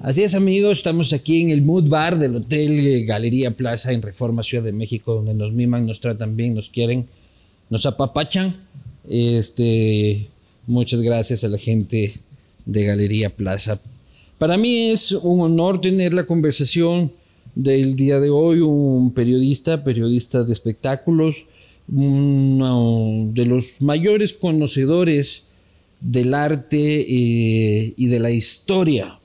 Así es, amigos, estamos aquí en el Mood Bar del Hotel Galería Plaza en Reforma Ciudad de México, donde nos miman, nos tratan bien, nos quieren, nos apapachan. Este, muchas gracias a la gente de Galería Plaza. Para mí es un honor tener la conversación del día de hoy, un periodista, periodista de espectáculos, uno de los mayores conocedores del arte eh, y de la historia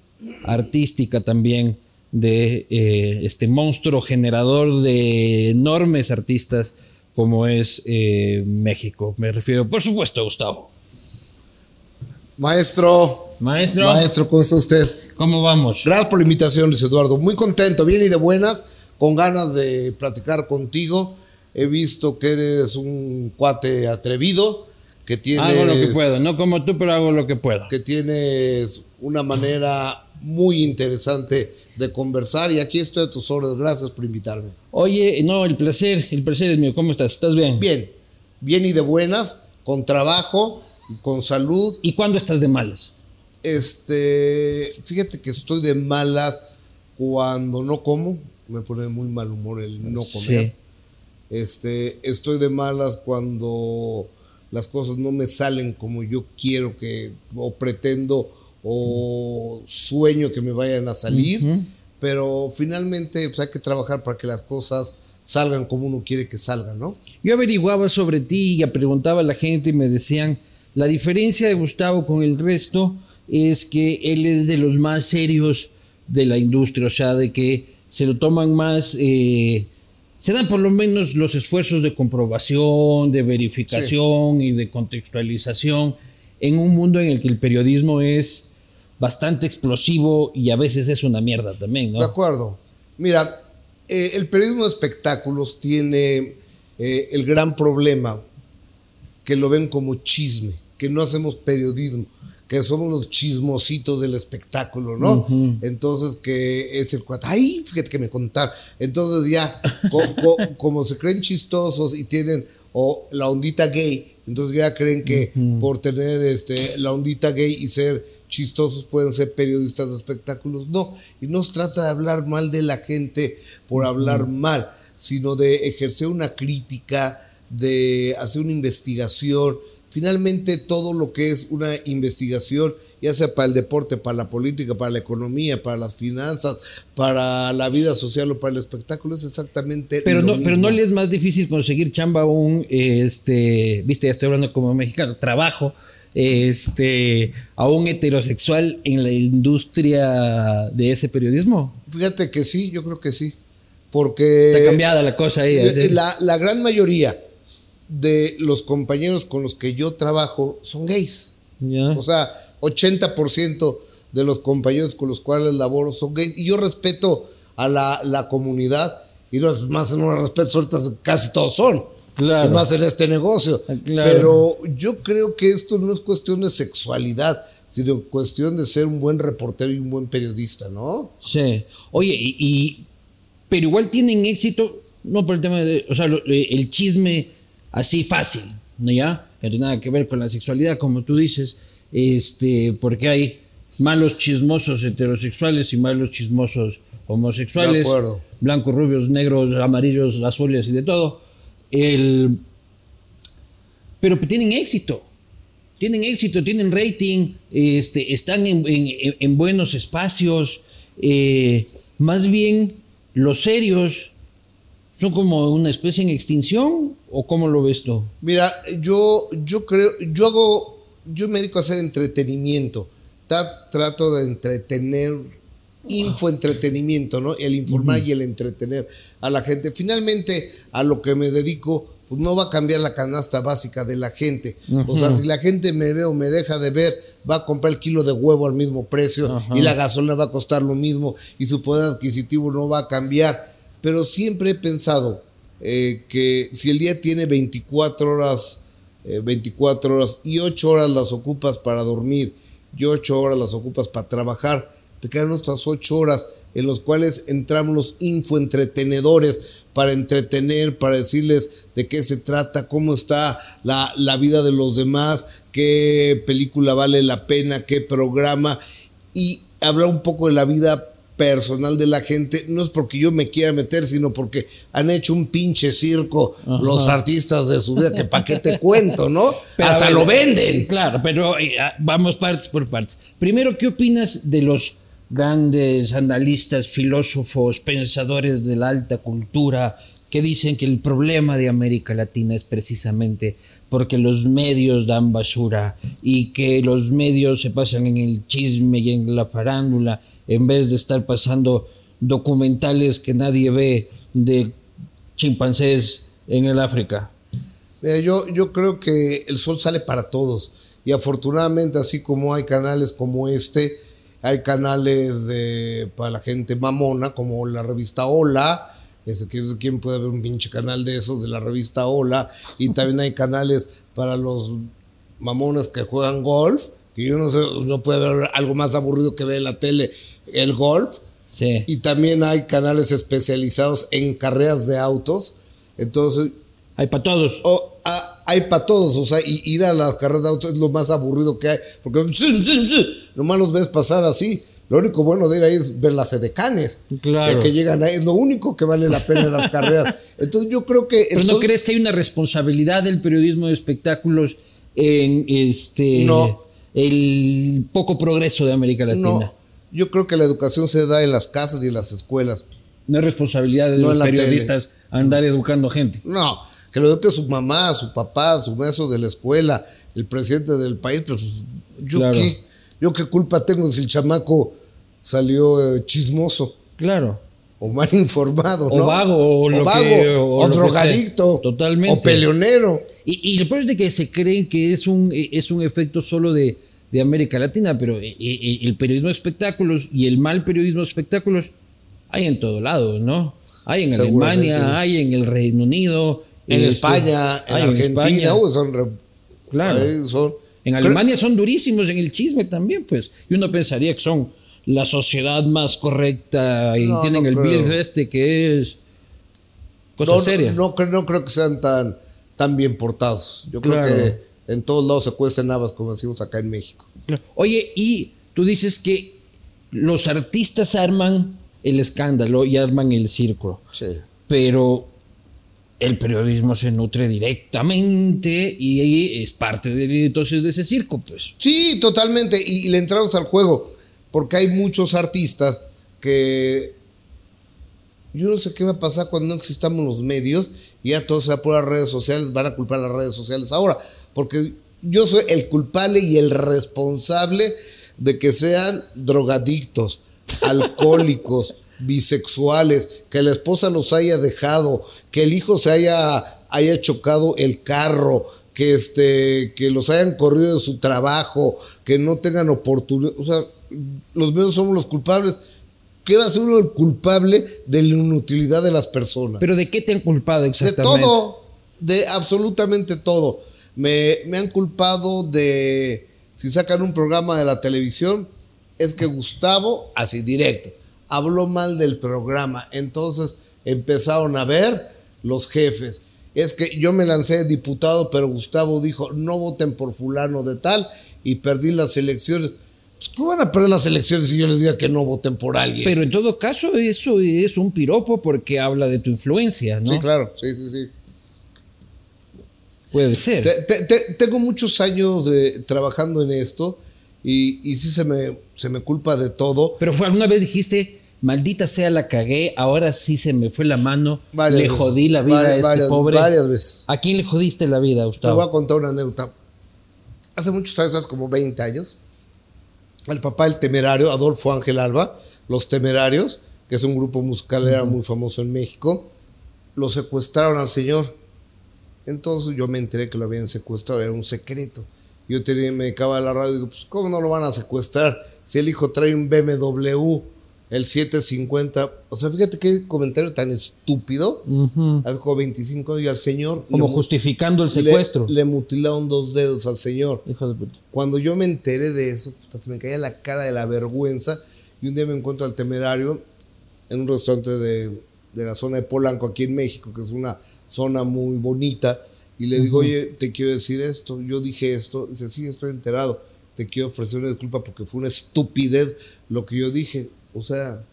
artística también de eh, este monstruo generador de enormes artistas como es eh, México. Me refiero, por supuesto, a Gustavo. Maestro. Maestro. Maestro, ¿cómo está usted? ¿Cómo vamos? Gracias por la invitación, Luis Eduardo. Muy contento, bien y de buenas, con ganas de platicar contigo. He visto que eres un cuate atrevido, que tienes... Hago lo que puedo, no como tú, pero hago lo que puedo. Que tienes una manera muy interesante de conversar y aquí estoy a tus órdenes. Gracias por invitarme. Oye, no, el placer, el placer es mío. ¿Cómo estás? ¿Estás bien? Bien, bien y de buenas, con trabajo, con salud. ¿Y cuándo estás de malas? Este, fíjate que estoy de malas cuando no como, me pone muy mal humor el no comer. Este, estoy de malas cuando las cosas no me salen como yo quiero que o pretendo o sueño que me vayan a salir, pero finalmente pues, hay que trabajar para que las cosas salgan como uno quiere que salgan, ¿no? Yo averiguaba sobre ti y preguntaba a la gente y me decían, la diferencia de Gustavo con el resto es que él es de los más serios de la industria, o sea, de que se lo toman más, eh, se dan por lo menos los esfuerzos de comprobación, de verificación y de contextualización en un mundo en el que el periodismo es bastante explosivo y a veces es una mierda también, ¿no? De acuerdo. Mira, eh, el periodismo de espectáculos tiene eh, el gran problema que lo ven como chisme, que no hacemos periodismo que somos los chismositos del espectáculo, ¿no? Entonces, que es el cuate, ay, fíjate que me contaron. Entonces ya, como se creen chistosos y tienen o la ondita gay, entonces ya creen que por tener este, la ondita gay y ser chistosos pueden ser periodistas de espectáculos. No, y no se trata de hablar mal de la gente por hablar mal, sino de ejercer una crítica, de hacer una investigación, Finalmente, todo lo que es una investigación, ya sea para el deporte, para la política, para la economía, para las finanzas, para la vida social o para el espectáculo, es exactamente pero lo no, mismo. Pero no le es más difícil conseguir chamba a un, este, viste, ya estoy hablando como mexicano, trabajo, este, a un heterosexual en la industria de ese periodismo. Fíjate que sí, yo creo que sí. Porque... Está cambiada la cosa ahí. La, la gran mayoría de los compañeros con los que yo trabajo son gays. O sea, 80% de los compañeros con los cuales laboro son gays. Y yo respeto a la, comunidad. Y no es más, no respeto, ahorita casi todos son. Claro. más en este negocio. Ah, Pero yo creo que esto no es cuestión de sexualidad, sino cuestión de ser un buen reportero y un buen periodista, ¿no? Sí. Oye, y, pero igual tienen éxito, no por el tema de, o sea, el chisme así fácil, ¿no ya? Que no tiene nada que ver con la sexualidad, como tú dices, este, porque hay malos chismosos heterosexuales y malos chismosos homosexuales, blancos, rubios, negros, amarillos, azules y de todo. El, pero tienen éxito, tienen éxito, tienen rating, este, están en, buenos espacios, eh, más bien los serios ¿Son como una especie en extinción o cómo lo ves tú? Mira, yo, yo creo, yo hago, yo me dedico a hacer entretenimiento. trato de entretener, infoentretenimiento, ¿no? El informar y el entretener a la gente. Finalmente, a lo que me dedico, pues no va a cambiar la canasta básica de la gente. O sea, si la gente me ve o me deja de ver, va a comprar el kilo de huevo al mismo precio y la gasolina va a costar lo mismo y su poder adquisitivo no va a cambiar pero siempre he pensado eh, que si el día tiene 24 horas, 24 eh, horas y 8 horas las ocupas para dormir y 8 horas las ocupas para trabajar, te quedan otras 8 horas en las cuales entramos los infoentretenedores para entretener, para decirles de qué se trata, cómo está la, la vida de los demás, qué película vale la pena, qué programa. Y hablar un poco de la vida personal de la gente, no es porque yo me quiera meter, sino porque han hecho un pinche circo los artistas de su vida, que para qué te cuento, ¿no? Hasta lo venden. Claro, pero eh, ah, vamos partes por partes. Primero, ¿qué opinas de los grandes analistas, filósofos, pensadores de la alta cultura que dicen que el problema de América Latina es precisamente porque los medios dan basura y que los medios se pasan en el chisme y en la farándula en vez de estar pasando documentales que nadie ve de chimpancés en el África? yo, yo creo que el sol sale para todos y afortunadamente así como hay canales como este, hay canales de, para la gente mamona como la revista Hola, ¿quién puede ver un pinche canal de esos de la revista Hola? Y también hay canales para los mamones que juegan golf, que yo no sé, no puede ver algo más aburrido que ver en la tele el golf. Sí. Y también hay canales especializados en carreras de autos. Entonces. Hay para todos. Hay para todos. O sea, ir a las carreras de autos es lo más aburrido que hay. Porque nomás los ves pasar así. Lo único bueno de ir ahí es ver las edecanes. Claro. Que llegan ahí. Es lo único que vale la pena en las carreras. Entonces yo creo que. Pero no crees que hay una responsabilidad del periodismo de espectáculos en este. No. El poco progreso de América Latina. No. Yo creo que la educación se da en las casas y en las escuelas. No es responsabilidad de los periodistas andar educando gente. No, que lo eduque su mamá, su papá, su maestro de la escuela, el presidente del país. Pues, ¿yo qué? ¿Yo qué culpa tengo si el chamaco salió eh, chismoso? Claro. O mal informado, o Vago, o, o vago, o, drogadicto. Totalmente. O peleonero. Y, y lo peor es de que se creen que es un, es un efecto solo de de América Latina, pero eh, eh, el periodismo de espectáculos y el mal periodismo de espectáculos hay en todo lado, ¿no? Hay en Alemania, hay en el Reino Unido. En España, en Argentina, son, claro. en Alemania son durísimos en el chisme también, pues. Y uno pensaría que son la sociedad más correcta y tienen el bill este que es cosa seria. No, no, creo que sean tan, tan bien portados. Yo creo que en todos lados se cuecen habas, como decimos acá en México. Oye, y tú dices que los artistas arman el escándalo y arman el círculo. Sí. Pero el periodismo se nutre directamente y es parte de, entonces de ese circo, pues. Sí, totalmente. Y, le entramos al juego, porque hay muchos artistas que yo no sé qué va a pasar cuando no existamos los medios y ya todo se va por las redes sociales, van a culpar las redes sociales ahora porque yo soy el culpable y el responsable de que sean drogadictos, alcohólicos, bisexuales, que la esposa los haya dejado, que el hijo se haya, haya chocado el carro, que, este, que los hayan corrido de su trabajo, que no tengan oportunidad. O sea, los medios somos los culpables. Queda ser uno el culpable de la inutilidad de las personas. ¿Pero de qué te han culpado exactamente? De todo, de absolutamente todo. Me, han culpado de, si sacan un programa de la televisión, es que Gustavo, así directo, habló mal del programa. Entonces empezaron a ver los jefes. Es que yo me lancé diputado, pero Gustavo dijo, no voten por fulano de tal y perdí las elecciones. Pues, ¿Cómo van a perder las elecciones si yo les diga que no voten por alguien? Pero en todo caso, eso es un piropo porque habla de tu influencia, ¿no? Sí, claro, sí, sí, sí. Puede ser. tengo muchos años de, trabajando en esto y, y, sí se me, se me culpa de todo. Pero fue, alguna vez dijiste, maldita sea, la cagué, ahora sí se me fue la mano, le jodí la vida a este pobre. Varias veces. ¿A quién le jodiste la vida, Gustavo? Te voy a contar una anécdota. Hace muchos años, hace como 20 años, el papá del temerario, Adolfo Ángel Alba, Los Temerarios, que es un grupo musical, era muy famoso en México, lo secuestraron al señor entonces yo me enteré que lo habían secuestrado, era un secreto. Yo tenía, me acaba la radio y digo, pues ¿cómo no lo van a secuestrar? Si el hijo trae un BMW, el 750. O sea, fíjate qué comentario tan estúpido. Hace como 25 días al señor. Como justificando el secuestro. Le, mutilaron dos dedos al señor. Hijo de puta. Cuando yo me enteré de eso, se me caía la cara de la vergüenza. Y un día me encuentro al temerario en un restaurante de, de la zona de Polanco, aquí en México, que es una zona muy bonita. Y le digo, oye, te quiero decir esto. Yo dije esto. Dice, sí, estoy enterado. te quiero ofrecer una disculpa porque fue una estupidez lo que yo dije. O sea,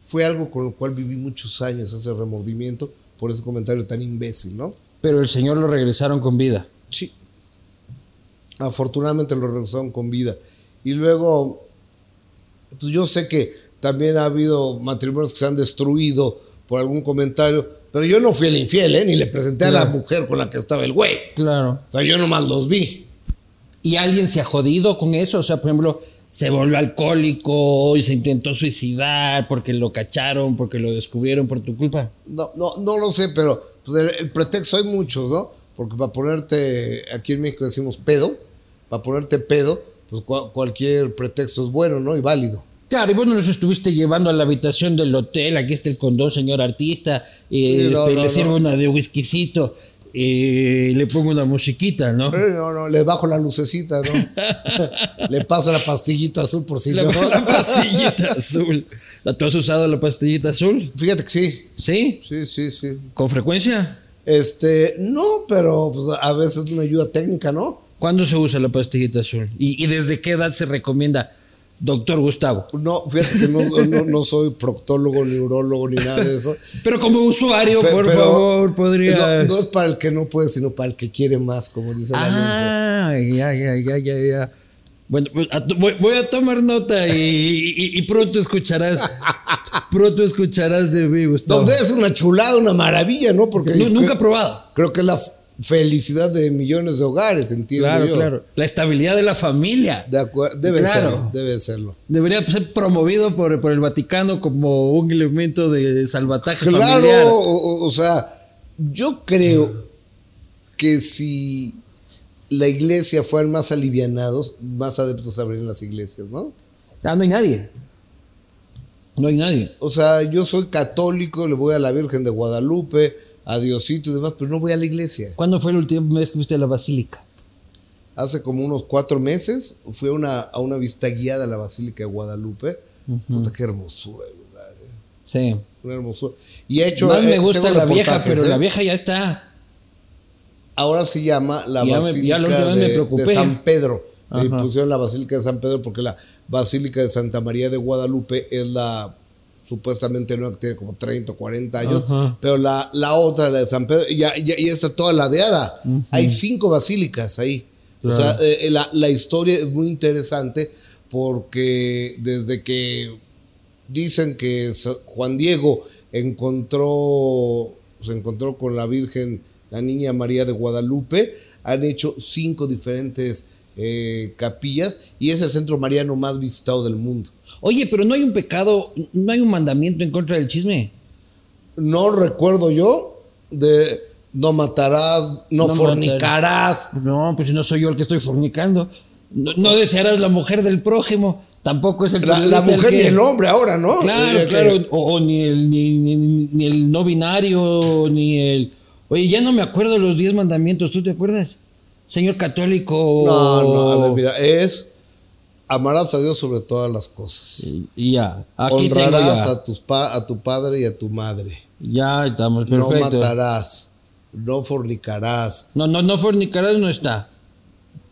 fue algo con lo cual viví muchos años, ese remordimiento por ese comentario tan imbécil, ¿no? Pero el señor lo regresaron con vida. Sí. Afortunadamente lo regresaron con vida. Y luego, pues yo sé que también ha habido matrimonios que se han destruido por algún comentario, pero yo no fui el infiel, ¿eh? Ni le presenté a la mujer con la que estaba el güey. Claro. O sea, yo nomás los vi. ¿Y alguien se ha jodido con eso? O sea, por ejemplo, se volvió alcohólico y se intentó suicidar porque lo cacharon, porque lo descubrieron por tu culpa. No, no, no lo sé, pero pues, el, el pretexto hay muchos, ¿no? Porque para ponerte, aquí en México decimos pedo, para ponerte pedo, pues cua- cualquier pretexto es bueno, ¿no? Y válido. Claro, y vos nos estuviste llevando a la habitación del hotel, aquí está el condón, señor artista, eh, Sí, no, este, no, le no. sirvo una de whiskycito, eh, le pongo una musiquita, ¿no? Eh, No, no, le bajo la lucecita, ¿no? le paso la pastillita azul por si La, no. la pastillita azul. ¿Tú has usado la pastillita azul? Fíjate que sí, ¿Sí? sí, sí, sí. ¿Con frecuencia? Este, no, pero pues, a veces una ayuda técnica, ¿no? ¿Cuándo se usa la pastillita azul? ¿Y, y desde qué edad se recomienda, doctor Gustavo? No, fíjate que no, no, no soy proctólogo, ni urólogo, ni nada de eso. Pero como usuario, Pe- por favor, podrías... No, no es para el que no puede, sino para el que quiere más, como dice la. Ah, ya, ya, ya, ya, ya. Bueno, pues, voy, a tomar nota y, y- y pronto escucharás, pronto escucharás de mí, Gustavo. Donde es una chulada, una maravilla, ¿no? Porque nunca he probado. creo que es la felicidad de millones de hogares, entiendo Claro, yo. claro. La estabilidad de la familia. De debe Claro. serlo, debe serlo. Debería ser promovido por, por el Vaticano como un elemento de salvataje Claro, familiar. o, o- o sea, yo creo que si la iglesia fueran más alivianados, más adeptos abrían las iglesias, ¿no? Ah, no hay nadie. No hay nadie. O sea, yo soy católico, le voy a la Virgen de Guadalupe, a Diosito y demás, pero no voy a la iglesia. ¿Cuándo fue la última vez que fuiste a la basílica? Hace como unos cuatro meses fui a una, a una vista guiada a la Basílica de Guadalupe. Puta, qué hermosura el lugar, eh. Sí. Una hermosura. Y he hecho. Más eh, me gusta la vieja, pero ¿eh? la vieja ya está. Ahora se llama la Ya me- Basílica ya me de, San Pedro. Ajá. pusieron la Basílica de San Pedro porque la Basílica de Santa María de Guadalupe es la supuestamente que tiene como 30 o 40 años, Ajá. pero la, la otra, la de San Pedro, ya, ya, ya está toda ladeada. Hay cinco basílicas ahí. O sea, eh, la, la historia es muy interesante porque desde que dicen que Juan Diego encontró, se encontró con la Virgen, la Niña María de Guadalupe, han hecho cinco diferentes eh, capillas y es el centro mariano más visitado del mundo. Oye, pero no hay un pecado, no hay un mandamiento en contra del chisme. No recuerdo yo de no matarás, no, No fornicarás. No, pues si no soy yo el que estoy fornicando. No, no desearás la mujer del prójimo. Tampoco es el La, la periodista mujer que- ni el hombre ahora, ¿no? Claro, Eh, que- claro. O, o ni, el, ni, ni- ni el no binario, ni el. Oye, ya no me acuerdo los diez mandamientos, ¿tú te acuerdas? Señor católico. No, no, a ver, mira, es amarás a Dios sobre todas las cosas. Y ya. Aquí Honrarás ya. a, tus pa- a tu padre y a tu madre. Ya estamos No perfecto. matarás. No fornicarás. No, no, no, fornicarás no está.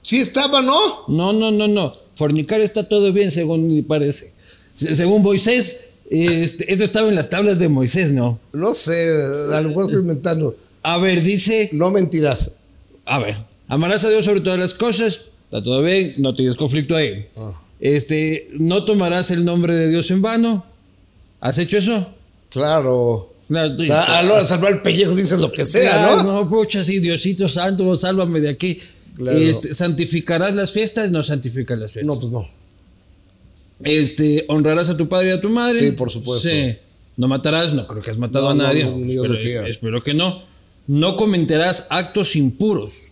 Sí estaba, ¿no? No, no, no, no. Fornicar está todo bien, según me parece. Se- según Moisés, este, esto estaba en las tablas de Moisés, ¿no? No sé, a lo mejor estoy inventando. A ver, dice, No mentirás. a ver, amarás a Dios sobre todas las cosas, está todo bien, no tienes conflicto ahí. Ah. Este, no tomarás el nombre de Dios en vano. ¿Has hecho eso? Claro. Claro, O sea, a de salvar el pellejo dices lo que sea, Claro, ¿no? No, pucha, sí, Diosito santo, sálvame de aquí. Claro. Este, ¿Santificarás las fiestas? No santificas las fiestas. No, pues no. Este, honrarás a tu padre y a tu madre. Sí, por supuesto. Sí. No matarás, no creo que has matado No, a nadie. no, pero lo espero que no. No cometerás actos impuros.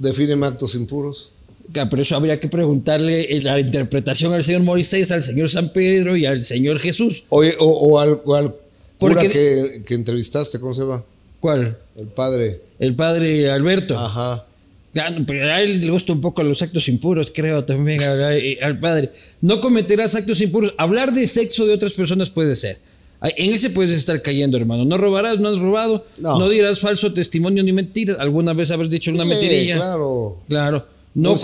Defíneme actos impuros. Pero eso habría que preguntarle eh, la interpretación al señor Moisés, al señor San Pedro y al señor Jesús. Oye, o, o al, o al cura que, que entrevistaste, ¿cómo se llama? ¿Cuál? El padre. El padre Alberto. Ajá. Ah, no, pero a él le gusta un poco los actos impuros, creo también a- al padre. No cometerás actos impuros. Hablar de sexo de otras personas puede ser. En ese puedes estar cayendo, hermano. No robarás, no has robado. No, No. dirás falso testimonio ni mentiras. Alguna vez habrás dicho una mentirilla. claro. Claro. No,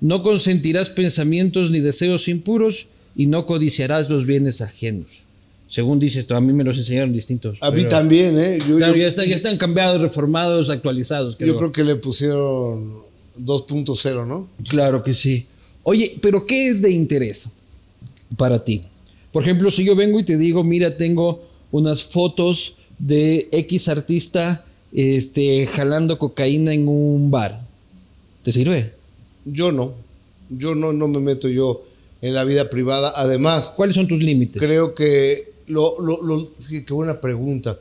no consentirás pensamientos ni deseos impuros y no codiciarás los bienes ajenos. Según dice esto, a mí me los enseñaron distintos. A mí también, ¿eh? claro, ya, están, ya, están, cambiados, reformados, actualizados. Yo creo que le pusieron 2.0, ¿no? Claro que sí. Oye, pero ¿qué es de interés para ti? Por ejemplo, si yo vengo y te digo, mira, tengo unas fotos de X artista este, jalando cocaína en un bar, ¿te sirve? Yo no. Yo no, no me meto yo en la vida privada. Además, ¿cuáles son tus límites? Creo que lo, lo, lo qué buena pregunta.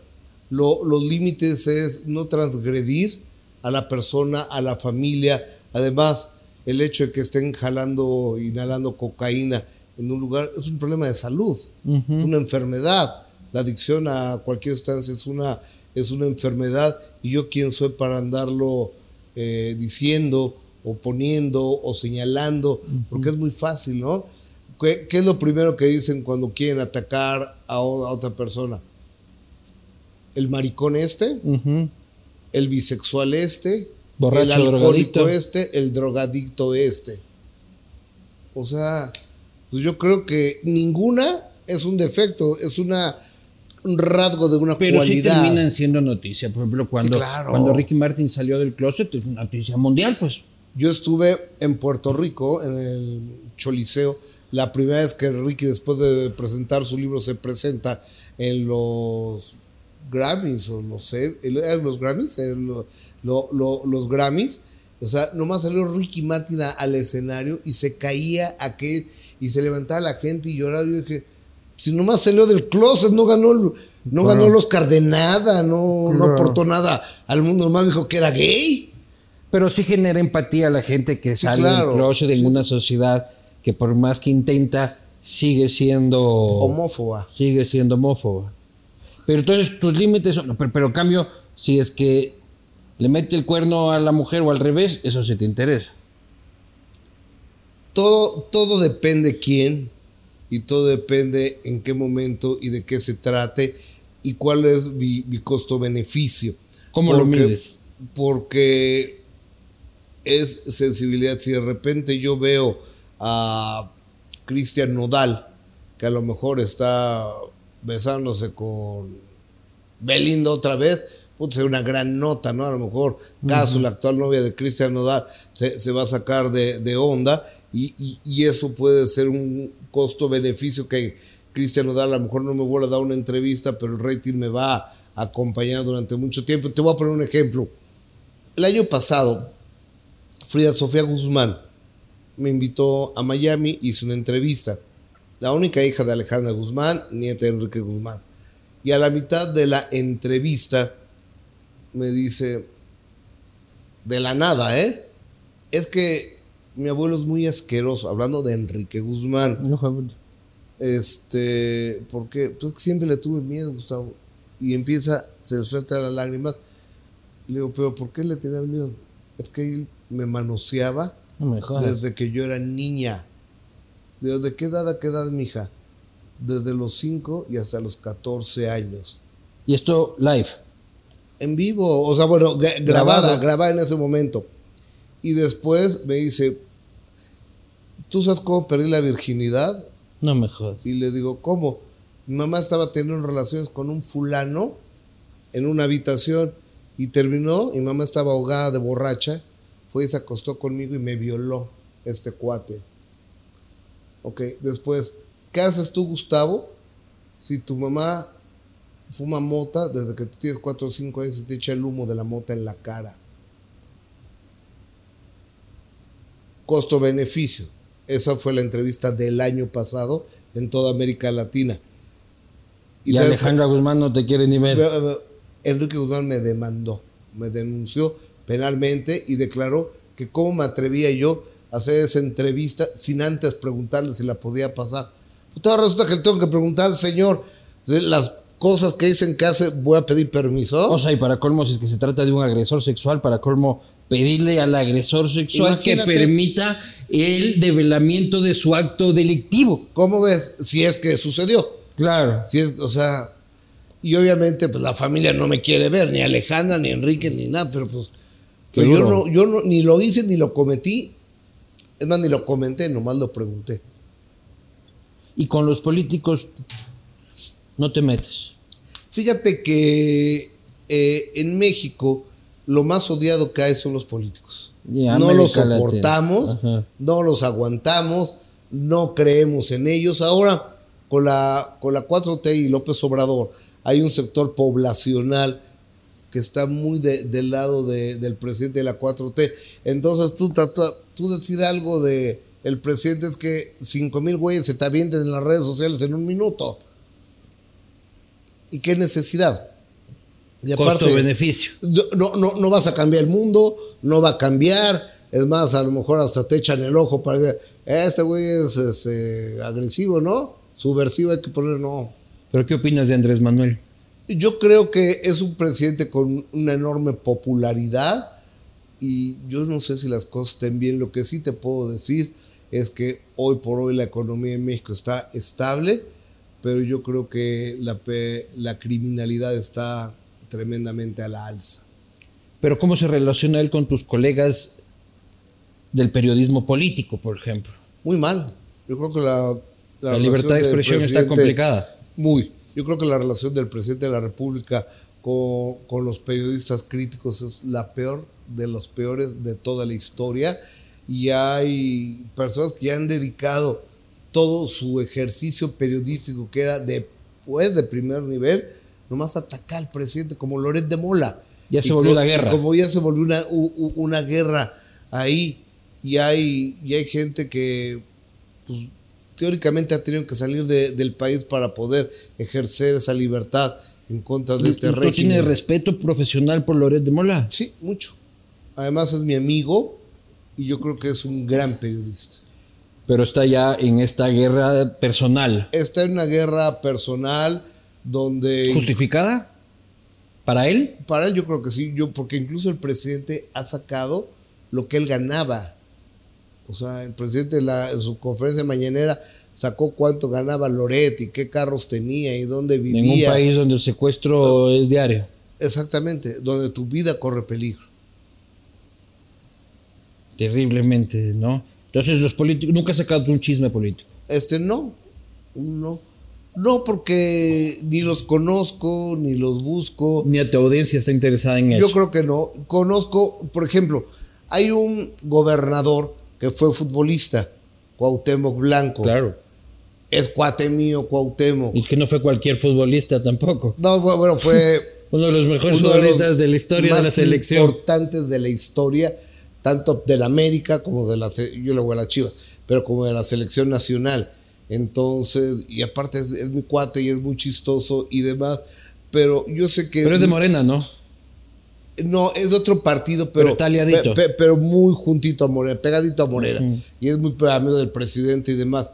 los límites es no transgredir a la persona, a la familia. Además, el hecho de que estén jalando, inhalando cocaína en un lugar es un problema de salud, una enfermedad. La adicción a cualquier sustancia es una, es una enfermedad y yo quién soy para andarlo eh, diciendo o poniendo o señalando, porque es muy fácil, ¿no? ¿Qué, es lo primero que dicen cuando quieren atacar a, otra persona? El maricón este, el bisexual este, el alcohólico este, el drogadicto este. O sea, pues yo creo que ninguna es un defecto, es una un rasgo de una Pero cualidad. Pero sí terminan siendo noticia. Por ejemplo, cuando, cuando Ricky Martin salió del closet, es una noticia mundial, pues. Yo estuve en Puerto Rico, en el Choliseo, la primera vez que Ricky, después de presentar su libro, se presenta en los Grammys, o no sé, los Grammys, los Grammys. O sea, nomás salió Ricky Martin al escenario y se caía aquel y se levantaba la gente y lloraba. Yo dije, si nomás salió del closet, no ganó, no ganó los Cardenada, no, no aportó nada al mundo, nomás dijo que era gay. Pero sí genera empatía a la gente que sale del closet en una sociedad que por más que intenta, sigue siendo... Homófoba. Sigue siendo homófoba. Pero entonces tus límites son... Pero, pero cambio, si es que le mete el cuerno a la mujer o al revés, eso sí te interesa. Todo, todo depende quién y todo depende en qué momento y de qué se trate y cuál es mi, costo-beneficio. ¿Cómo lo mides? Porque es sensibilidad. Si de repente yo veo a Cristian Nodal, que a lo mejor está besándose con Belinda otra vez, puede ser una gran nota, ¿no? A lo mejor Caso, la actual novia de Cristian Nodal, se, va a sacar de, onda y, eso puede ser un costo-beneficio que Cristian Nodal a lo mejor no me vuelva a dar una entrevista, pero el rating me va a acompañar durante mucho tiempo. Te voy a poner un ejemplo. El año pasado, Frida Sofía Guzmán me invitó a Miami, hice una entrevista. La única hija de Alejandra Guzmán, nieta de Enrique Guzmán. Y a la mitad de la entrevista me dice, de la nada, ¿eh? Es que mi abuelo es muy asqueroso, hablando de Enrique Guzmán. No, este, porque pues siempre le tuve miedo, Gustavo. Y empieza, se le suelta las lágrimas. Le digo, pero ¿por qué le tenías miedo? Es que él me manoseaba desde que yo era niña. ¿Desde qué edad a qué edad, mija? Desde los 5 y hasta los 14 años. ¿Y esto live? En vivo, o sea, bueno, grabada, grabada en ese momento. Y después me dice, ¿tú sabes cómo perdí la virginidad? No me jodas. Y le digo, ¿cómo? Mi mamá estaba teniendo relaciones con un fulano en una habitación y terminó, y mamá estaba ahogada de borracha fue y se acostó conmigo y me violó este cuate. Ok, después, ¿qué haces tú, Gustavo? Si tu mamá fuma mota desde que tú tienes 4 o 5 años y te echa el humo de la mota en la cara. Costo-beneficio. Esa fue la entrevista del año pasado en toda América Latina. Y, Alejandra Guzmán no te quiere ni ver. Enrique Guzmán me demandó, me denunció penalmente y declaró que cómo me atrevía yo a hacer esa entrevista sin antes preguntarle si la podía pasar. Pues ahora resulta que le tengo que preguntar al señor las cosas que dicen que hace, voy a pedir permiso. O sea, y para colmo, si es que se trata de un agresor sexual, para colmo, pedirle al agresor sexual que permita el develamiento de su acto delictivo. ¿Cómo ves? Si es que sucedió. Claro. Si es, o sea, y obviamente pues la familia no me quiere ver, ni Alejandra, ni Enrique, ni nada, pero pues yo, no, yo no, ni lo hice ni lo cometí. Es más, ni lo comenté, nomás lo pregunté. Y con los políticos no te metes. Fíjate que eh, en México lo más odiado que hay son los políticos. No los soportamos, no los aguantamos, no creemos en ellos. Ahora, con la, con la 4T y López Obrador, hay un sector poblacional que está muy de- del lado de- del presidente de la 4T. Entonces, tú, tú decir algo de el presidente es que 5 mil güeyes se te avienten en las redes sociales en un minuto. ¿Y qué necesidad? Costo-beneficio. no, no, no, vas a cambiar el mundo, no va a cambiar. Es más, a lo mejor hasta te echan el ojo para decir, este güey es este, agresivo, ¿no? Subversivo hay que poner, no. ¿Pero qué opinas de Andrés Manuel? Yo creo que es un presidente con una enorme popularidad y yo no sé si las cosas estén bien. Lo que sí te puedo decir es que hoy por hoy la economía en México está estable, pero yo creo que la, la criminalidad está tremendamente a la alza. Pero ¿cómo se relaciona él con tus colegas del periodismo político, por ejemplo? Muy mal. Yo creo que la, La, libertad de expresión está complicada. Muy. Yo creo que la relación del presidente de la República con, con los periodistas críticos es la peor de los peores de toda la historia. Y hay personas que ya han dedicado todo su ejercicio periodístico, que era de, pues, de primer nivel, nomás atacar al presidente, como Loret de Mola. Ya se Y volvió una guerra. Como ya se volvió una, una guerra ahí. Y hay, y hay gente que pues, teóricamente ha tenido que salir de- del país para poder ejercer esa libertad en contra de este ¿Tú régimen. tienes respeto profesional por Loret de Mola? Sí, mucho. Además es mi amigo y yo creo que es un gran periodista. Pero está ya en esta guerra personal. Está en una guerra personal donde ¿Justificada? ¿Para él? para él yo creo que sí, yo porque incluso el presidente ha sacado lo que él ganaba. O sea, el presidente en, la- en su conferencia mañanera sacó cuánto ganaba Loret y qué carros tenía y dónde En un vivía. país donde el secuestro es diario. Exactamente, donde tu vida corre peligro. Terriblemente, ¿no? Entonces los políticos... Nunca has sacado un chisme político. Este no, no. No, porque ni los conozco, ni los busco. Ni a tu audiencia está interesada en eso. Yo creo que no. Conozco, por ejemplo, hay un gobernador que fue futbolista, Cuauhtémoc Blanco. Claro. Es cuate mío, Cuauhtémoc. Y que no fue cualquier futbolista tampoco. No, bu- bueno, fue Uno de los mejores uno de los futbolistas de la historia de más la selección. importantes de la historia, tanto de la América como de la yo le voy a la Chivas, pero como de la selección nacional. Entonces, y aparte es, es mi cuate y es muy chistoso y demás, pero yo sé que Pero es de Morena, ¿no? no es de otro partido, Pero pero pe- pe- pero muy juntito a Morena, pegadito a Morena y es muy amigo del presidente y demás.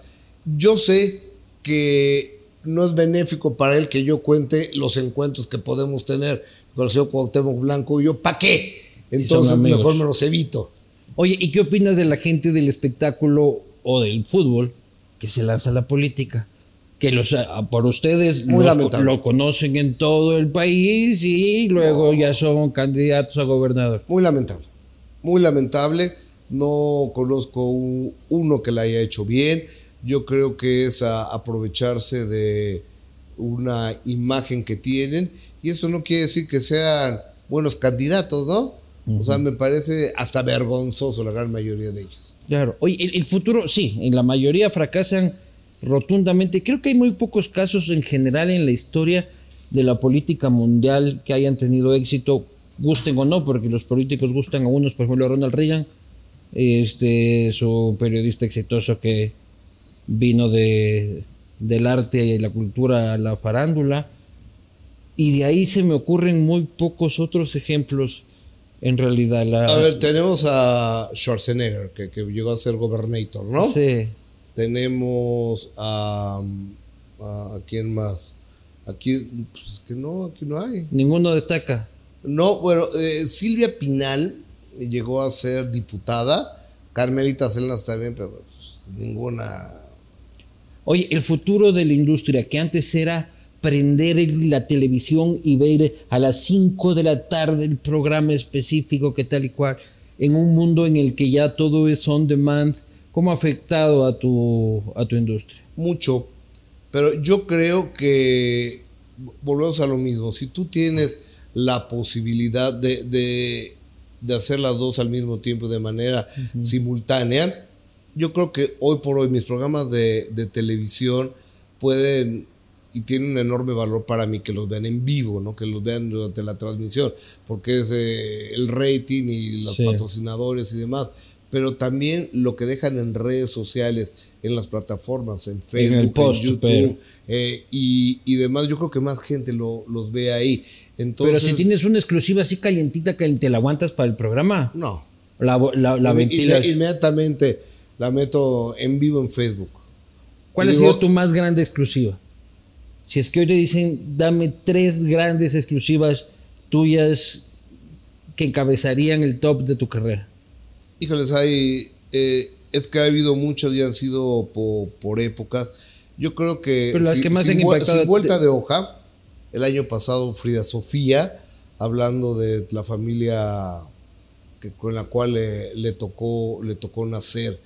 Yo sé que no es benéfico para él que yo cuente los encuentros que podemos tener con el señor Cuauhtémoc Blanco y yo, ¿para qué? Entonces mejor me los evito. Oye, ¿y qué opinas de la gente del espectáculo o del fútbol que se lanza a la política? Que los, ah, por ustedes Muy los- lamentable. lo conocen en todo el país y luego ya son candidatos a gobernador. Muy lamentable. Muy lamentable. No conozco un- uno que la haya hecho bien. Yo creo que es a- aprovecharse de una imagen que tienen. Y eso no quiere decir que sean buenos candidatos, ¿no? O sea, me parece hasta vergonzoso la gran mayoría de ellos. Claro. Oye, el, futuro, sí, en la mayoría fracasan rotundamente. Creo que hay muy pocos casos en general en la historia de la política mundial que hayan tenido éxito, gusten o no, porque los políticos gustan a unos, por ejemplo, Ronald Reagan, este es un periodista exitoso que vino de, del arte y la cultura a la farándula. Y de ahí se me ocurren muy pocos otros ejemplos, en realidad. La, A ver, tenemos a Schwarzenegger, que, que llegó a ser gobernator, ¿no? sí. Tenemos a, a, ¿a quién más? Aquí, pues es que no, aquí no hay. Ninguno destaca. No, bueno, eh, Silvia Pinal llegó a ser diputada, Carmelita Celnas también, pero pues, ninguna. Oye, el futuro de la industria, que antes era prender la televisión y ver a las 5 de la tarde el programa específico que tal y cual, en un mundo en el que ya todo es on demand, ¿Cómo ha afectado a tu, a tu industria? Mucho. Pero yo creo que volvemos a lo mismo. Si tú tienes la posibilidad de, de, hacer las dos al mismo tiempo de manera simultánea, yo creo que hoy por hoy mis programas de, de, televisión pueden y tienen un enorme valor para mí que los vean en vivo, ¿no? que los vean durante la transmisión, porque es eh, el rating y los patrocinadores y demás pero también lo que dejan en redes sociales, en las plataformas, en Facebook, en, YouTube eh, y, demás. Yo creo que más gente lo, los ve ahí. Entonces, pero si tienes una exclusiva así calientita que te la aguantas para el programa. No. La, la, ventilas. Inmediatamente la meto en vivo en Facebook. ¿Cuál ha sido tu más grande exclusiva? Si es que hoy te dicen, dame tres grandes exclusivas tuyas que encabezarían el top de tu carrera. Híjoles, hay. Eh, es que ha habido muchos y han sido por, épocas. Yo creo que. Pero las que más. Sin vuelta de hoja, el año pasado Frida Sofía, hablando de la familia que, con la cual le, tocó, le tocó nacer.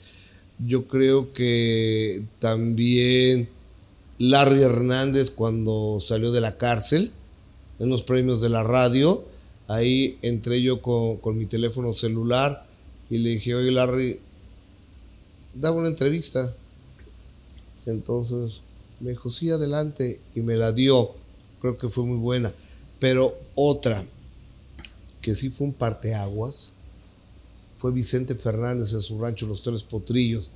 Yo creo que también Larry Hernández cuando salió de la cárcel en los premios de la radio, ahí entré yo con, con mi teléfono celular y le dije, oye Larry, dame una entrevista. Entonces me dijo, sí, adelante. Y me la dio. Creo que fue muy buena. Pero otra, que sí fue un parteaguas, fue Vicente Fernández en su rancho Los Tres Potrillos.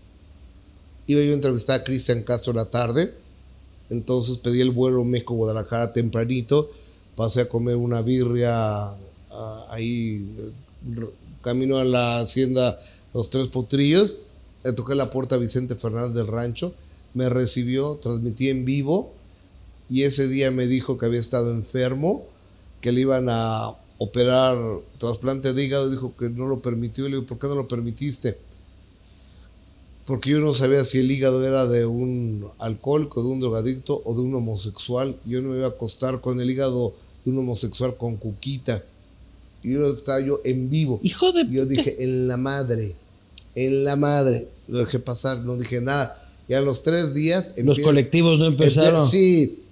Iba yo a entrevistar a Cristian Castro la tarde. Entonces pedí el vuelo México-Guadalajara tempranito. Pasé a comer una birria ah, ahí camino a la hacienda Los Tres Potrillos, le toqué la puerta a Vicente Fernández del Rancho, me recibió, transmití en vivo y ese día me dijo que había estado enfermo, que le iban a operar trasplante de hígado, dijo que no lo permitió, y le digo, ¿por qué no lo permitiste? Porque yo no sabía si el hígado era de un alcohólico, de un drogadicto o de un homosexual. Yo no me iba a acostar con el hígado de un homosexual con cuquita. Y yo estaba yo en vivo. Hijo de. Yo dije, en la madre, en la madre. Lo dejé pasar, no dije nada. Y a los tres días. Los colectivos no empezaron. sí.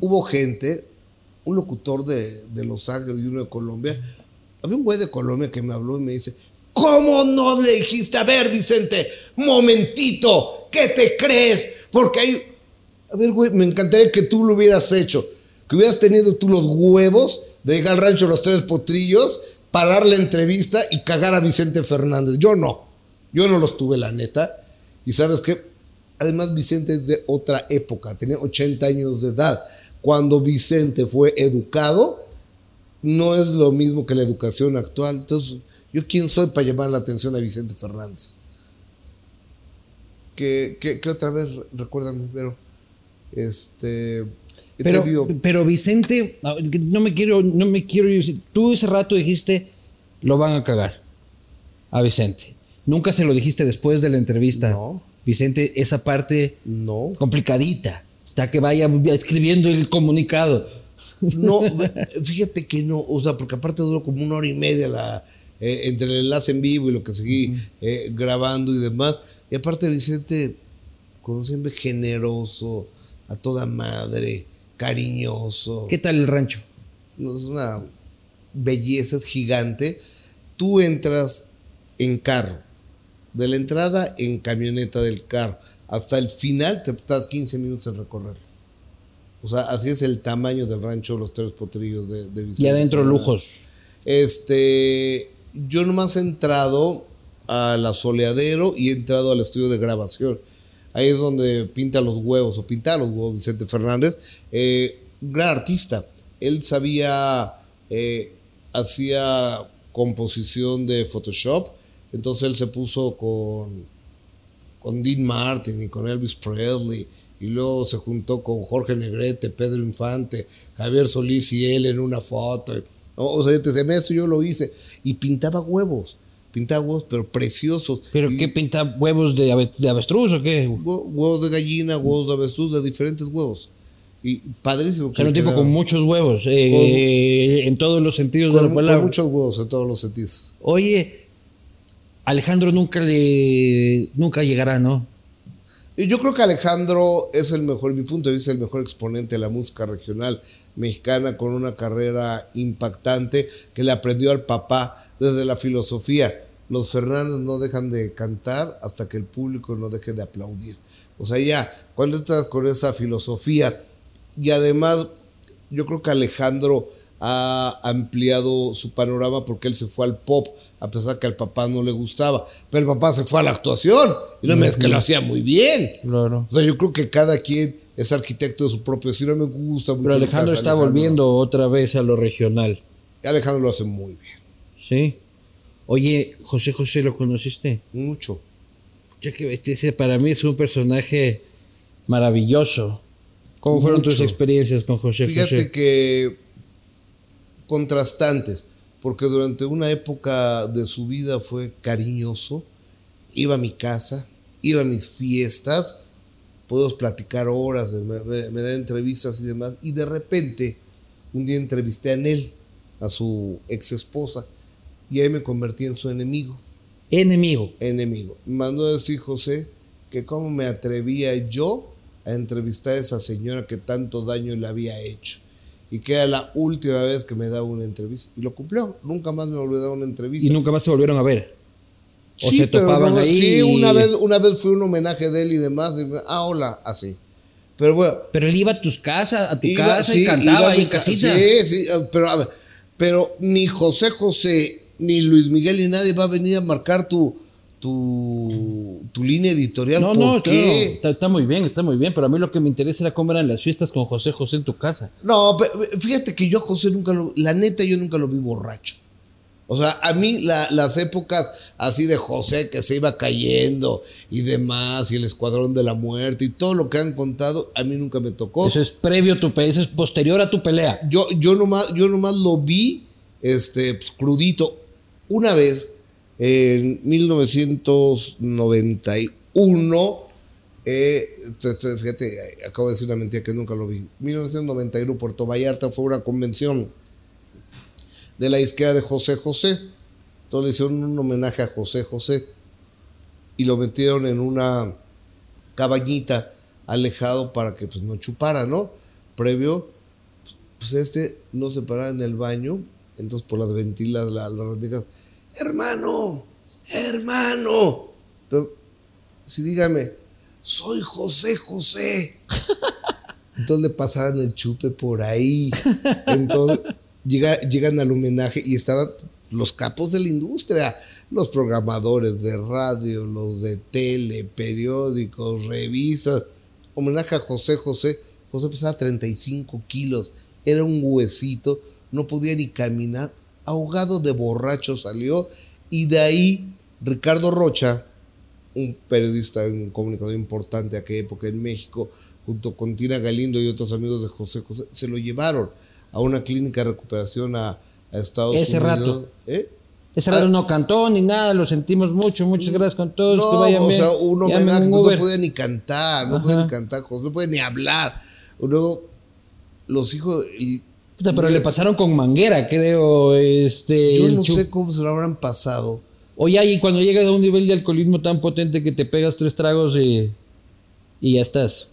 Hubo gente, un locutor de, de Los Ángeles y uno de Colombia. Había un güey de Colombia que me habló y me dice: ¿Cómo no le dijiste a ver, Vicente? Momentito, ¿qué te crees? Porque hay. A ver, güey, me encantaría que tú lo hubieras hecho. Que hubieras tenido tú los huevos de llegar al rancho Los Tres Potrillos, parar la entrevista y cagar a Vicente Fernández. Yo no. Yo no los tuve, la neta. Y sabes qué? Además, Vicente es de otra época, tenía 80 años de edad. Cuando Vicente fue educado, no es lo mismo que la educación actual. Entonces, ¿yo quién soy para llamar la atención a Vicente Fernández? ¿Qué, qué otra vez? Recuérdame, pero. Este. Pero, pero Vicente, no me quiero, no me quiero Tú ese rato dijiste, lo van a cagar a Vicente. Nunca se lo dijiste después de la entrevista. No. Vicente, esa parte no. complicadita. Hasta que vaya escribiendo el comunicado. No, fíjate que no. O sea, porque aparte duró como una hora y media la, eh, entre el enlace en vivo y lo que seguí eh, grabando y demás. Y aparte, Vicente, como siempre, generoso, a toda madre cariñoso. ¿Qué tal el rancho? Es una belleza, es gigante. Tú entras en carro, de la entrada en camioneta del carro, hasta el final te estás 15 minutos en recorrer. O sea, así es el tamaño del rancho Los Tres Potrillos de, de Y adentro lujos. Este, yo nomás he entrado a la soleadero y he entrado al estudio de grabación. Ahí es donde pinta los huevos o pinta los huevos Vicente Fernández. Eh, gran artista. Él sabía, eh, hacía composición de Photoshop. Entonces él se puso con, con Dean Martin y con Elvis Presley. Y luego se juntó con Jorge Negrete, Pedro Infante, Javier Solís y él en una foto. O sea, me esto yo lo hice. Y pintaba huevos. Pintaba huevos, pero preciosos. ¿Pero qué pinta huevos de, avestruz o qué? Huevos de gallina, huevos de avestruz, de diferentes huevos. Y padrísimo. O sea, un tipo con muchos huevos, eh, en todos los sentidos de la palabra. Con muchos huevos en todos los sentidos. Oye, Alejandro nunca le. nunca llegará, ¿no? Yo creo que Alejandro es el mejor, mi punto de vista, el mejor exponente de la música regional mexicana con una carrera impactante que le aprendió al papá desde la filosofía. Los Fernández no dejan de cantar hasta que el público no deje de aplaudir. O sea, ya, cuando estás con esa filosofía, y además, yo creo que Alejandro ha ampliado su panorama porque él se fue al pop, a pesar que al papá no le gustaba. Pero el papá se fue a la actuación. Y no me es que lo hacía muy bien. Claro. O sea, yo creo que cada quien es arquitecto de su propio estilo. Me gusta mucho. Pero Alejandro está volviendo otra vez a lo regional. Alejandro lo hace muy bien. Sí. Oye, José José, ¿lo conociste? Mucho. Ya que este para mí es un personaje maravilloso. ¿Cómo fueron tus experiencias con José Fíjate José? que contrastantes, porque durante una época de su vida fue cariñoso, iba a mi casa, iba a mis fiestas, podemos platicar horas, me, me, me da entrevistas y demás, y de repente un día entrevisté a él, a su ex esposa, y ahí me convertí en su enemigo. Enemigo. Enemigo. Me mandó a decir José que cómo me atrevía yo a entrevistar a esa señora que tanto daño le había hecho. Y que era la última vez que me daba una entrevista. Y lo cumplió. Nunca más me volvió a dar una entrevista. Y nunca más se volvieron a ver. O sí, se topaban no, ahí. Sí, una vez, una vez fue un homenaje de él y demás. Y, ah, hola, así. Pero bueno. Pero él iba a tus casas, a tu iba, casa sí, y cantaba ahí en casita. Sí, sí, pero a ver, pero ni José José ni Luis Miguel ni nadie va a venir a marcar tu, tu, tu línea editorial. No, ¿Por no, qué? claro, está, está, muy bien, está muy bien, pero a mí lo que me interesa era cómo eran las fiestas con José José en tu casa. No, pero fíjate que yo a José nunca lo, la neta yo nunca lo vi borracho. O sea, a mí la, las épocas así de José que se iba cayendo y demás, y el escuadrón de la muerte y todo lo que han contado, a mí nunca me tocó. Eso es previo a tu pelea, eso es posterior a tu pelea. Yo, yo, nomás, yo nomás lo vi este, pues, crudito. Una vez, en 1991, eh, fíjate, acabo de decir una mentira que nunca lo vi. 1991, Puerto Vallarta fue una convención de la izquierda de José José. Entonces le hicieron un homenaje a José José y lo metieron en una cabañita alejado para que pues no chupara, ¿no? Previo, pues este no se paraba en el baño, entonces por las ventilas, las la rendijas, hermano, hermano. Entonces, sí, dígame, soy José José. Entonces le pasaban el chupe por ahí. Entonces llega, llegan al homenaje y estaban los capos de la industria, los programadores de radio, los de tele, periódicos, revistas. Homenaje a José José. José pesaba 35 kilos, era un huesito, no podía ni caminar, ahogado de borracho salió y de ahí Ricardo Rocha, un periodista, un comunicador importante de aquella época en México, junto con Tina Galindo y otros amigos de José José, se lo llevaron a una clínica de recuperación a, a Estados Ese Unidos. rato. ¿Eh? Ese rato no cantó ni nada, lo sentimos mucho, muchas gracias con todos. que No, vayan o sea, un homenaje, un no podía ni cantar, no Ajá. podía ni cantar, José no podía ni hablar. Luego, los hijos, Puta, pero le pasaron con manguera, creo. Este, yo no sé cómo se lo habrán pasado. Oye, y cuando llegas a un nivel de alcoholismo tan potente que te pegas tres tragos y, y ya estás.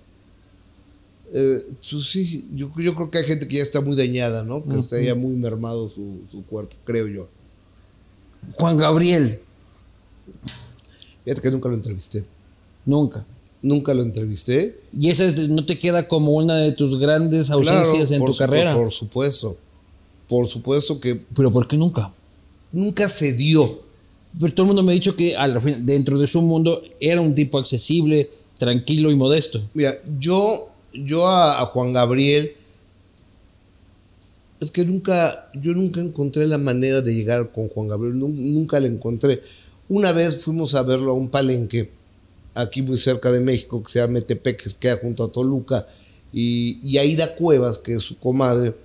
Eh, pues sí, yo, yo creo que hay gente que ya está muy dañada, ¿no? Que está ya muy mermado su, su cuerpo, creo yo. Juan Gabriel, Fíjate que nunca lo entrevisté. nunca. Nunca lo entrevisté. Y esa es- no te queda como una de tus grandes ausencias en tu su- carrera. Por, por supuesto. Por supuesto que Pero ¿por qué nunca? nunca se dio. Pero todo el mundo me ha dicho que al dentro de su mundo era un tipo accesible, tranquilo y modesto. Mira, yo, yo a, a Juan Gabriel, es que nunca, yo nunca encontré la manera de llegar con Juan Gabriel, nun- nunca la encontré. Una vez fuimos a verlo a un palenque, aquí muy cerca de México, que se llama Metepec, que queda junto a Toluca, y, y Aida Cuevas, que es su comadre,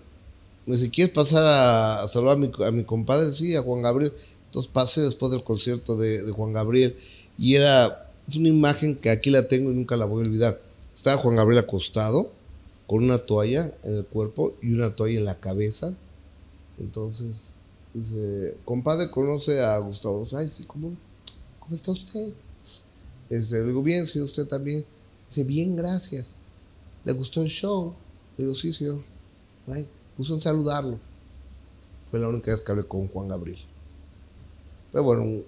me dice, ¿quieres pasar a, a saludar a mi, a mi compadre? Sí, a Juan Gabriel. Entonces pasé después del concierto de, de Juan Gabriel y era, es una imagen que aquí la tengo y nunca la voy a olvidar. Estaba Juan Gabriel acostado con una toalla en el cuerpo y una toalla en la cabeza. Entonces, dice, compadre, ¿conoce a Gustavo? Ay, sí, ¿cómo? ¿cómo está usted? Este, le digo, bien, señor, usted también. Dice, bien, gracias. ¿Le gustó el show? Le digo, sí, señor. Ay, puso en saludarlo. Fue la única vez que hablé con Juan Gabriel. Pero bueno, un,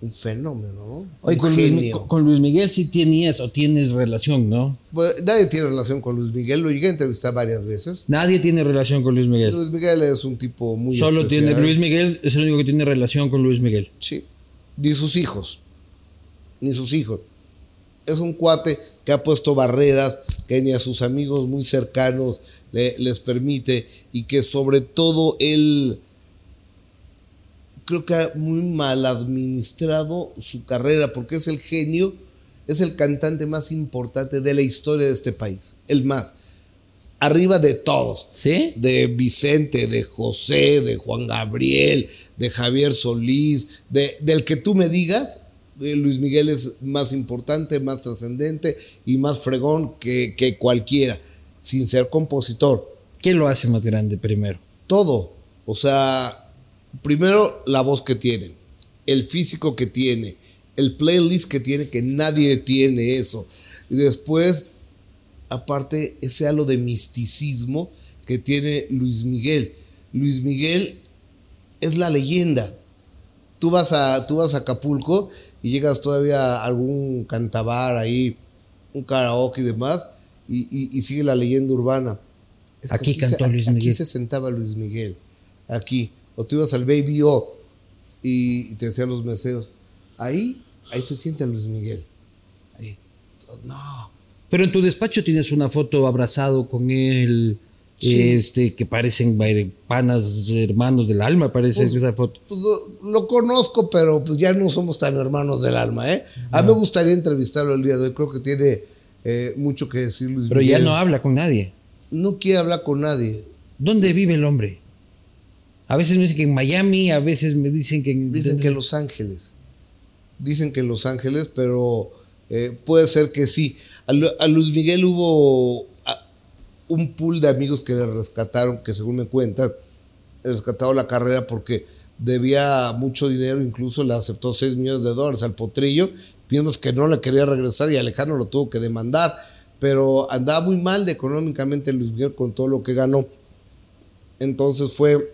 un fenómeno, ¿no? Oye, un con Luis, con Miguel sí tenías o tienes relación, ¿no? Pues, nadie tiene relación con Luis Miguel, lo llegué a entrevistar varias veces. Nadie tiene relación con Luis Miguel. Luis Miguel es un tipo muy Solo especial. tiene Luis Miguel, es el único que tiene relación con Luis Miguel. Sí. Ni sus hijos. Ni sus hijos. Es un cuate que ha puesto barreras que ni a sus amigos muy cercanos le- les permite y que sobre todo él creo que ha muy mal administrado su carrera porque es el genio, es el cantante más importante de la historia de este país. El más. Arriba de todos ¿Sí? de Vicente, de José, de Juan Gabriel, de Javier Solís, de, del que tú me digas, Luis Miguel es más importante, más trascendente y más fregón que, que cualquiera, sin ser compositor. ¿Qué lo hace más grande primero? Todo. O sea, primero la voz que tiene, el físico que tiene, el playlist que tiene, que nadie tiene eso. Y después, aparte, ese halo de misticismo que tiene Luis Miguel. Luis Miguel es la leyenda. Tú vas a, tú vas a Acapulco y llegas todavía a algún cantabar ahí, un karaoke y demás, y, y- y sigue la leyenda urbana. Es Aquí cantó se, Luis aquí Miguel. se sentaba Luis Miguel. Aquí. O tú ibas al Baby O y, y te decían los meseros. Ahí, ahí se siente Luis Miguel. Ahí. No. Pero en tu despacho tienes una foto abrazado con él, Sí. este, que parecen panas, hermanos del alma, parece Pues- esa foto. Pues lo, lo conozco, pero pues ya no somos tan hermanos del alma, ¿eh? A mí me gustaría entrevistarlo el día de hoy. Creo que tiene eh, mucho que decir Luis Pero ya Miguel. no habla con nadie. No quiere hablar con nadie. ¿Dónde vive el hombre? A veces me dicen que en Miami, a veces me dicen que en... Dicen que en Los Ángeles. Dicen que en Los Ángeles, pero eh, puede ser que sí. A, a Luis Miguel hubo un pool de amigos que le rescataron, que según me cuentan, rescataron la carrera porque debía mucho dinero, incluso le aceptó 6 millones de dólares al potrillo, piensas que no le quería regresar y Alejandro lo tuvo que demandar, pero andaba muy mal económicamente Luis Miguel con todo lo que ganó. Entonces fue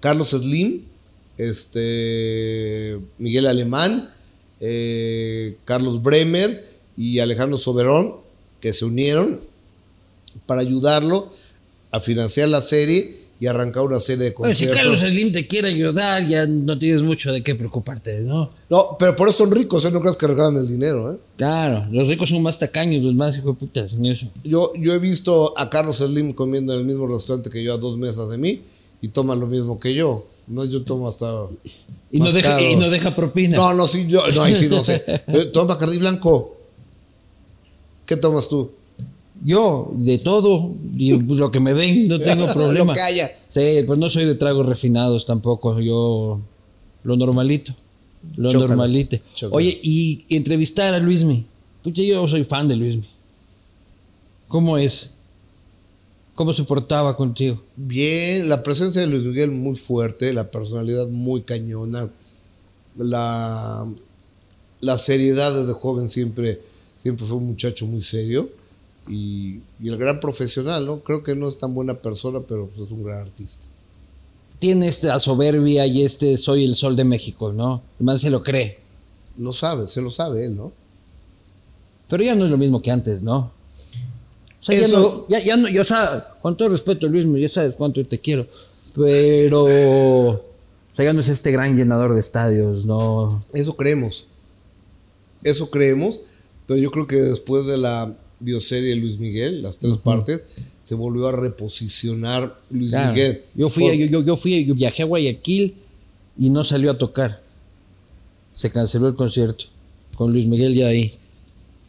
Carlos Slim, este, Miguel Alemán, eh, Carlos Bremer y Alejandro Soberón, que se unieron para ayudarlo a financiar la serie y arrancar una serie de Bueno, si conciertos. Carlos Slim te quiere ayudar, ya no tienes mucho de qué preocuparte, ¿no? No, pero por eso son ricos, ¿eh? no creas que regalan el dinero. ¿eh? Claro, los ricos son más tacaños, los más hijos de putas en eso. Yo, yo he visto a Carlos Slim comiendo en el mismo restaurante que yo a dos mesas de mí y toma lo mismo que yo. No, yo tomo hasta. Y no, deja, caro. y no deja propina. No, no, sí, yo, no, ahí sí no sé. Toma Bacardí Blanco. ¿Qué tomas tú? Yo, de todo, y lo que me den, no tengo problema. Haya. Sí, pues no soy de tragos refinados tampoco, yo lo normalito. Lo normalite. chócalas. Oye, y entrevistar a Luismi. Pucha, yo soy fan de Luismi. ¿Cómo es? ¿Cómo se portaba contigo? Bien, la presencia de Luis Miguel muy fuerte, la personalidad muy cañona, la, la seriedad desde joven siempre, siempre fue un muchacho muy serio y, y el gran profesional, ¿no? Creo que no es tan buena persona, pero pues, es un gran artista. Tiene esta soberbia y este soy el sol de México, ¿no? El man se lo cree. Lo sabe, se lo sabe él, ¿no? Pero ya no es lo mismo que antes, ¿no? O sea, ya Eso- no, ya, ya no, yo, o sea, con todo respeto, Luis, ya sabes cuánto te quiero. Pero, o sea, ya no es este gran llenador de estadios, ¿no? Eso creemos. Eso creemos, pero yo creo que después de la bioserie de Luis Miguel, las tres partes, se volvió a reposicionar Luis Claro. Miguel. Yo fui, Por- yo, yo, yo fui, yo viajé a Guayaquil y no salió a tocar. Se canceló el concierto con Luis Miguel ya ahí.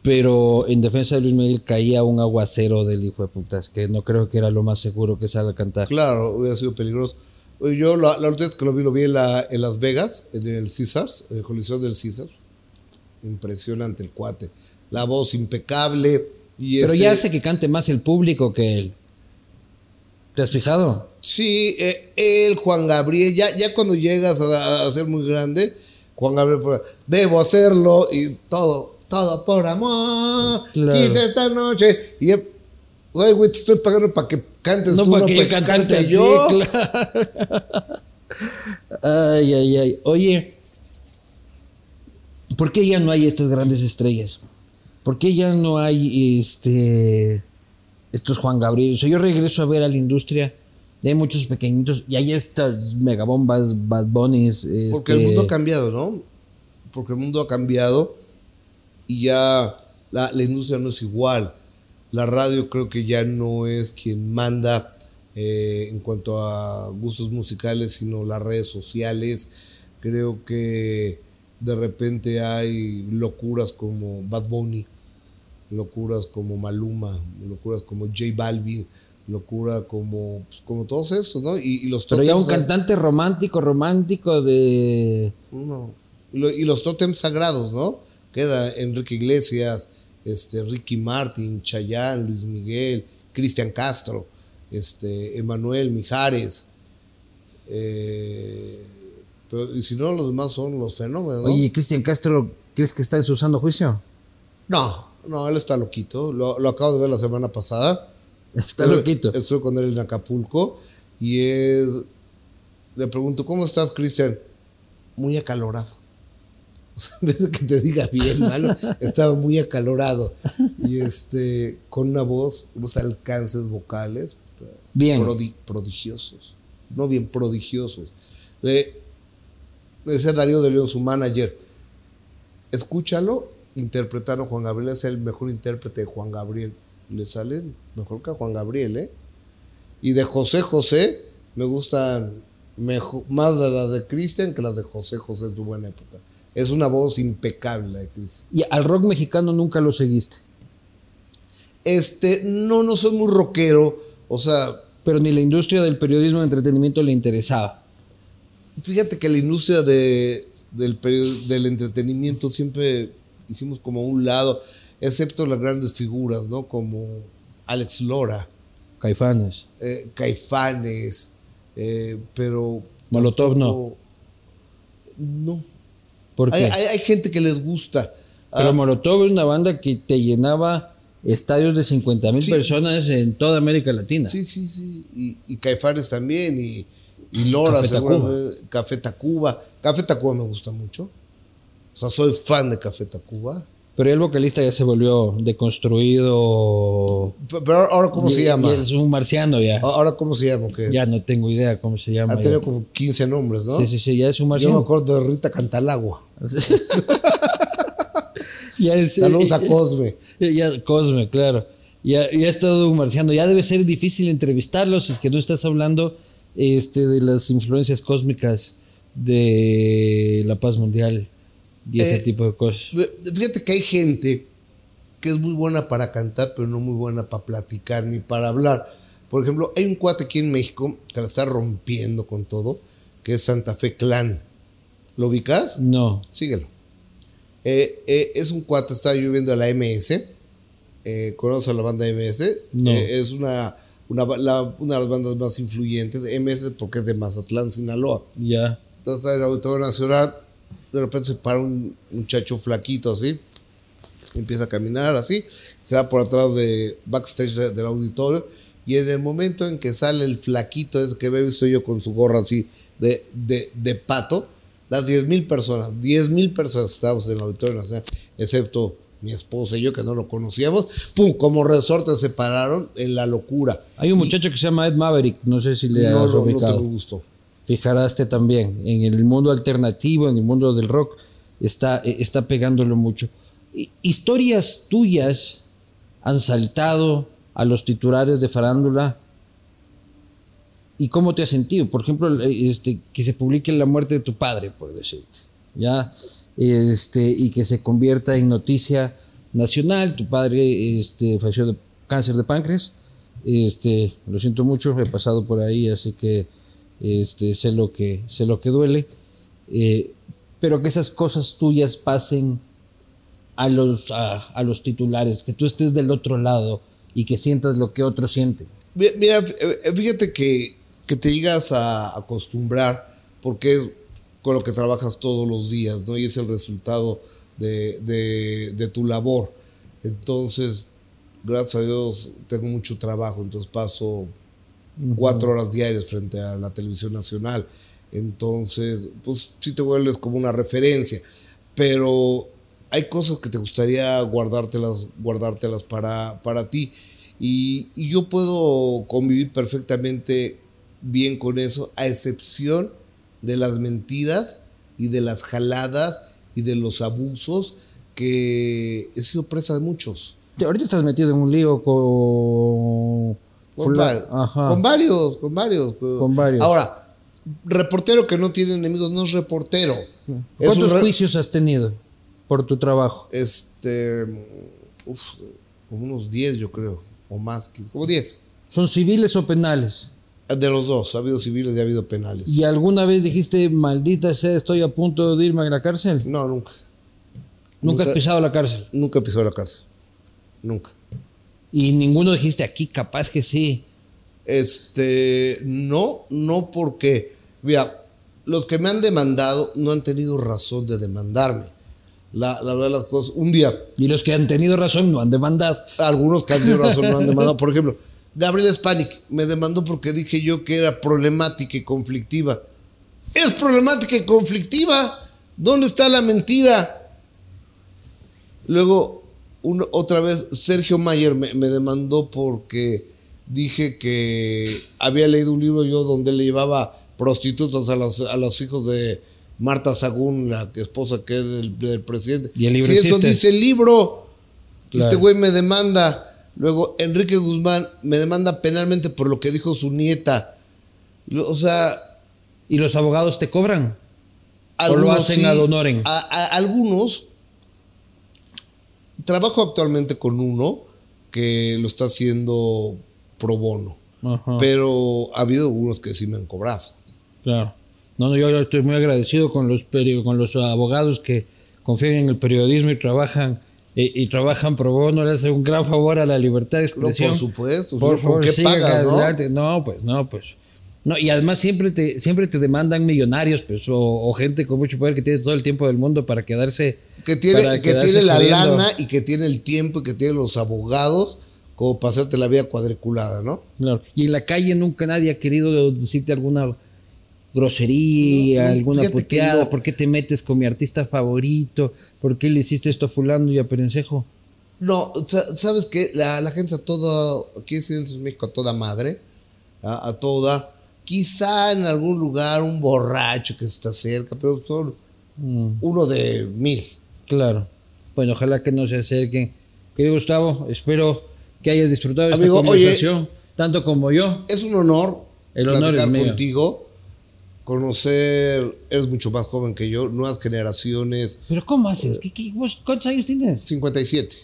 Pero en defensa de Luis Miguel caía un aguacero del hijo de putas, que no creo que era lo más seguro que salga a cantar. Claro, hubiera sido peligroso. Yo la, la última vez que lo vi, lo vi en, la- en Las Vegas, en el Caesars, en el Coliseo del Caesars. Impresionante el cuate. La voz impecable. Y Pero este- ya hace que cante más el público que él. ¿Te has fijado? Sí, eh, él, Juan Gabriel, ya, ya cuando llegas a, a ser muy grande, Juan Gabriel, por- debo hacerlo y todo, todo por amor. Claro. Quise esta noche. Y, güey, güey, te estoy pagando para que cantes No tú, para no que para cante ti, yo. claro. Ay, ay, ay. Oye, ¿por qué ya no hay estas grandes estrellas? ¿Por qué ya no hay este estos Juan Gabriel? O sea, yo regreso a ver a la industria. y hay muchos pequeñitos y hay estas megabombas, Bad Bunnies. Porque el este, mundo ha cambiado, ¿no? Porque el mundo ha cambiado y ya la, la industria no es igual. La radio creo que ya no es quien manda eh, en cuanto a gustos musicales, sino las redes sociales. Creo que de repente hay locuras como Bad Bunny, locuras como Maluma, locuras como J Balvin, locura como, pues, como todos estos, ¿no? Y, y los Pero ya un cantante romántico, romántico de... no. Y lo- y los tótems sagrados, ¿no? Queda Enrique Iglesias, este, Ricky Martin, Chayanne, Luis Miguel, Cristian Castro, este, Emanuel Mijares. eh, pero, y si no, los demás son los fenómenos, ¿no? Oye, Cristian Castro, ¿crees que está en su sano juicio? No, no, él está loquito. Lo, lo acabo de ver la semana pasada. Está Estuve- loquito. Estuve con él en Acapulco y es. Le pregunto, ¿cómo estás, Cristian? Muy acalorado. O sea, en vez de que te diga bien, mano, estaba muy acalorado. Y este, con una voz, unos alcances vocales Bien. prodi- prodigiosos. No bien, prodigiosos. Le, le decía Darío de León, su manager, escúchalo interpretando a Juan Gabriel, es el mejor intérprete de Juan Gabriel. Le sale mejor que a Juan Gabriel, ¿eh? Y de José José, me gustan más de las de Cristian que las de José José en su buena época. Es una voz impecable la de Cristian. Y al rock mexicano nunca lo seguiste. Este, no, no soy muy rockero, o sea, Pero ni la industria del periodismo de entretenimiento le interesaba. Fíjate que la industria de, del entretenimiento siempre hicimos como un lado, excepto las grandes figuras, ¿no? Como Alex Lora, Caifanes. eh, Caifanes, eh, pero... Molotov no. No. ¿Por Hay, qué? hay- hay gente que les gusta. Pero Ah, Molotov es una banda que te llenaba estadios de 50 mil Sí. personas en toda América Latina. Sí, sí, sí. Y, y Caifanes también. Y, y Lora, Café Tacuba. seguramente. Café Tacuba. Café Tacuba me gusta mucho. O sea, soy fan de Café Tacuba. Pero el vocalista ya se volvió deconstruido. Pe- Pero ahora, ¿cómo se llama? es un marciano ya. Ahora, ¿cómo se llama? ¿Qué? Ya no tengo idea cómo se llama. ha tenido ya. como 15 nombres, ¿no? Sí, sí, sí, ya es un Yo me marciano. acuerdo de Rita Cantalagua. ya es, Saludos a eh, Cosme. Ya, ya, Cosme, claro. Ya, ya está todo un marciano. Ya debe ser difícil entrevistarlo si es que no estás hablando este, de las influencias cósmicas de la paz mundial y ese Eh, tipo de cosas. Fíjate que hay gente que es muy buena para cantar, pero no muy buena para platicar ni para hablar. Por ejemplo, hay un cuate aquí en México que la está rompiendo con todo, que es Santa Fe Clan. ¿Lo ubicas? No. Síguelo. Eh, eh, es un cuate, estaba yo viendo a la MS. Eh, ¿Conoces a la banda MS? No. Es una, una, la- una de las bandas más influyentes. MS porque es de Mazatlán, Sinaloa. Ya. Entonces está en el Auditorio Nacional. De repente se para un muchacho flaquito así. Empieza a caminar así. Se va por atrás de backstage de- del auditorio. Y en el momento en que sale el flaquito ese que he visto yo con su gorra así de, de, de pato, las 10 mil personas, 10 mil personas estábamos en el Auditorio Nacional, excepto mi esposa y yo que no lo conocíamos, pum, como resorte se pararon en la locura. Hay un muchacho que se llama Ed Maverick, no sé si le No, has no, no. Fijaraste también, en el mundo alternativo, en el mundo del rock, está, eh, está pegándolo mucho. Historias tuyas han saltado a los titulares de farándula. ¿Y cómo te has sentido? Por ejemplo, eh, este, que se publique la muerte de tu padre, por decirte. ¿ya? Este, y que se convierta en noticia nacional. Tu padre este, falleció de cáncer de páncreas. Este, lo siento mucho, he pasado por ahí, así que este, sé, lo que, sé lo que duele. Eh, pero que esas cosas tuyas pasen a los, a, a los titulares, que tú estés del otro lado y que sientas lo que otros sienten. Mi- Mira, eh, fíjate que, que te llegas a acostumbrar, porque es con lo que trabajas todos los días, ¿no? Y es el resultado de, de- de tu labor. Entonces, gracias a Dios, tengo mucho trabajo, entonces paso cuatro horas diarias frente a la televisión nacional. Entonces, pues sí te vuelves como una referencia, pero hay cosas que te gustaría guardártelas, guardártelas para, para ti. Y, y yo puedo convivir perfectamente bien con eso, a excepción de las mentiras y de las jaladas y de los abusos que he sido presa de muchos. Ahorita estás metido en un lío con. Con, fula- va- Ajá. con varios, con varios. Con varios. Ahora, reportero que no tiene enemigos no es reportero. Es ¿Cuántos re- juicios has tenido por tu trabajo? Este, uf, como unos 10 yo creo, o más, como 10. ¿Son civiles o penales? De los dos, ha habido civiles y ha habido penales. ¿Y alguna vez dijiste, maldita sea, estoy a punto de irme a la cárcel? No, nunca. Nunca has Nunca- pisado la cárcel. Nunca pisó la cárcel. Nunca. Y ninguno dijiste, aquí capaz que sí. Este, no, no porque, mira, los que me han demandado no han tenido razón de demandarme. La, la verdad de las cosas, un día, Y los que han tenido razón no han demandado. algunos que han tenido razón no han demandado. Por ejemplo, Gabriel Spanik me demandó porque dije yo que era problemática y conflictiva. Es problemática y conflictiva. ¿Dónde está la mentira? Luego, otra vez, Sergio Mayer me, me demandó porque dije que había leído un libro yo donde le llevaba prostitutas a los, a los hijos de Marta Sagún, la esposa que es del, del presidente. ¿Y el libro Sí, eso dice el libro. Este Claro. güey me demanda. Luego, Enrique Guzmán me demanda penalmente por lo que dijo su nieta. O sea, ¿Y los abogados te cobran? ¿O lo hacen ad honorem? A, a- algunos. Trabajo actualmente con uno que lo está haciendo pro bono. Ajá. Pero ha habido unos que sí me han cobrado. Claro. No, no, yo estoy muy agradecido con los con los abogados que confían en el periodismo y trabajan y trabajan pro bono, le hacen un gran favor a la libertad de expresión. por supuesto, Por ¿con favor, qué pagas, no? No, pues, no, pues. No, y además siempre te, siempre te demandan millonarios, pues, o, o gente con mucho poder que tiene todo el tiempo del mundo para quedarse. Que tiene, que quedarse tiene la lana y que tiene el tiempo y que tiene los abogados como para hacerte la vida cuadriculada, ¿no? Claro. Y en la calle nunca nadie ha querido decirte alguna grosería, No, alguna puteada. no. ¿Por qué te metes con mi artista favorito? ¿Por qué le hiciste esto a fulano y a Perencejo? No, sa- sabes que la, la gente a toda, aquí en México a toda madre, a, a toda, quizá en algún lugar un borracho que está cerca, pero son Mm, uno de mil. claro. Bueno, ojalá que no se acerquen. Querido Gustavo, espero que hayas disfrutado de esta oye. conversación, tanto como yo. Es un honor El honor platicar es contigo, conocer, eres mucho más joven que yo, nuevas generaciones, Pero ¿cómo haces? ¿Qué, qué- vos ¿Cuántos años tienes? 57.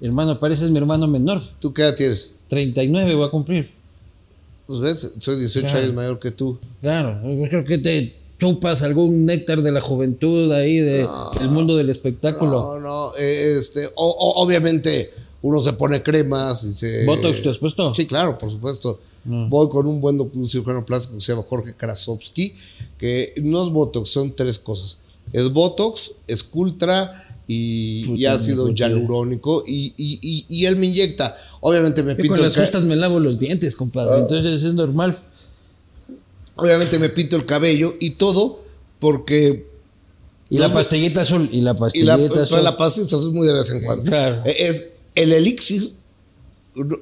Hermano, pareces mi hermano menor. ¿Tú qué edad tienes? 39 voy a cumplir. Pues ves, soy 18 Claro. años mayor que tú. Claro, yo creo que te chupas algún néctar de la juventud ahí, de, del mundo del espectáculo. No, no, eh, este, o- o- obviamente uno se pone cremas y se... ¿Botox te has puesto? Sí, claro, por supuesto. Voy con un buen doctor un cirujano plástico que se llama Jorge Krasovsky, que no es Botox, son tres cosas. Es Botox, es Cultra y, y ácido hialurónico y, y, y, y él me inyecta. Obviamente me Yo pinto con el las me lavo los dientes, compadre. Entonces es normal. obviamente me pinto el cabello y todo porque Y la no. pastillita azul. Y la y pastillita la, azul. la pastilla es muy de vez en cuando. Claro. Eh, Es el elixir,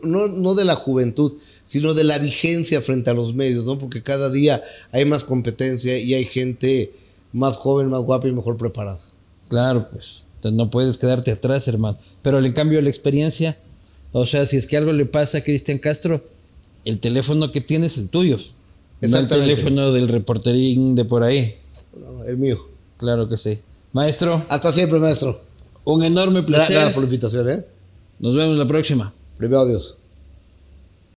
no, no de la juventud, sino de la vigencia frente a los medios, ¿no? Porque cada día hay más competencia y hay gente más joven, más guapa y mejor preparada. Claro, pues. Entonces no puedes quedarte atrás, hermano. Pero en cambio la experiencia, o sea, si es que algo le pasa a Cristian Castro, el teléfono que tiene es el tuyo. No el teléfono del reporterín de por ahí. No, el mío. Claro que sí. Maestro, Hasta siempre, maestro. un enorme placer. Gracias por la invitación, ¿eh? Nos vemos la próxima. Primero Dios.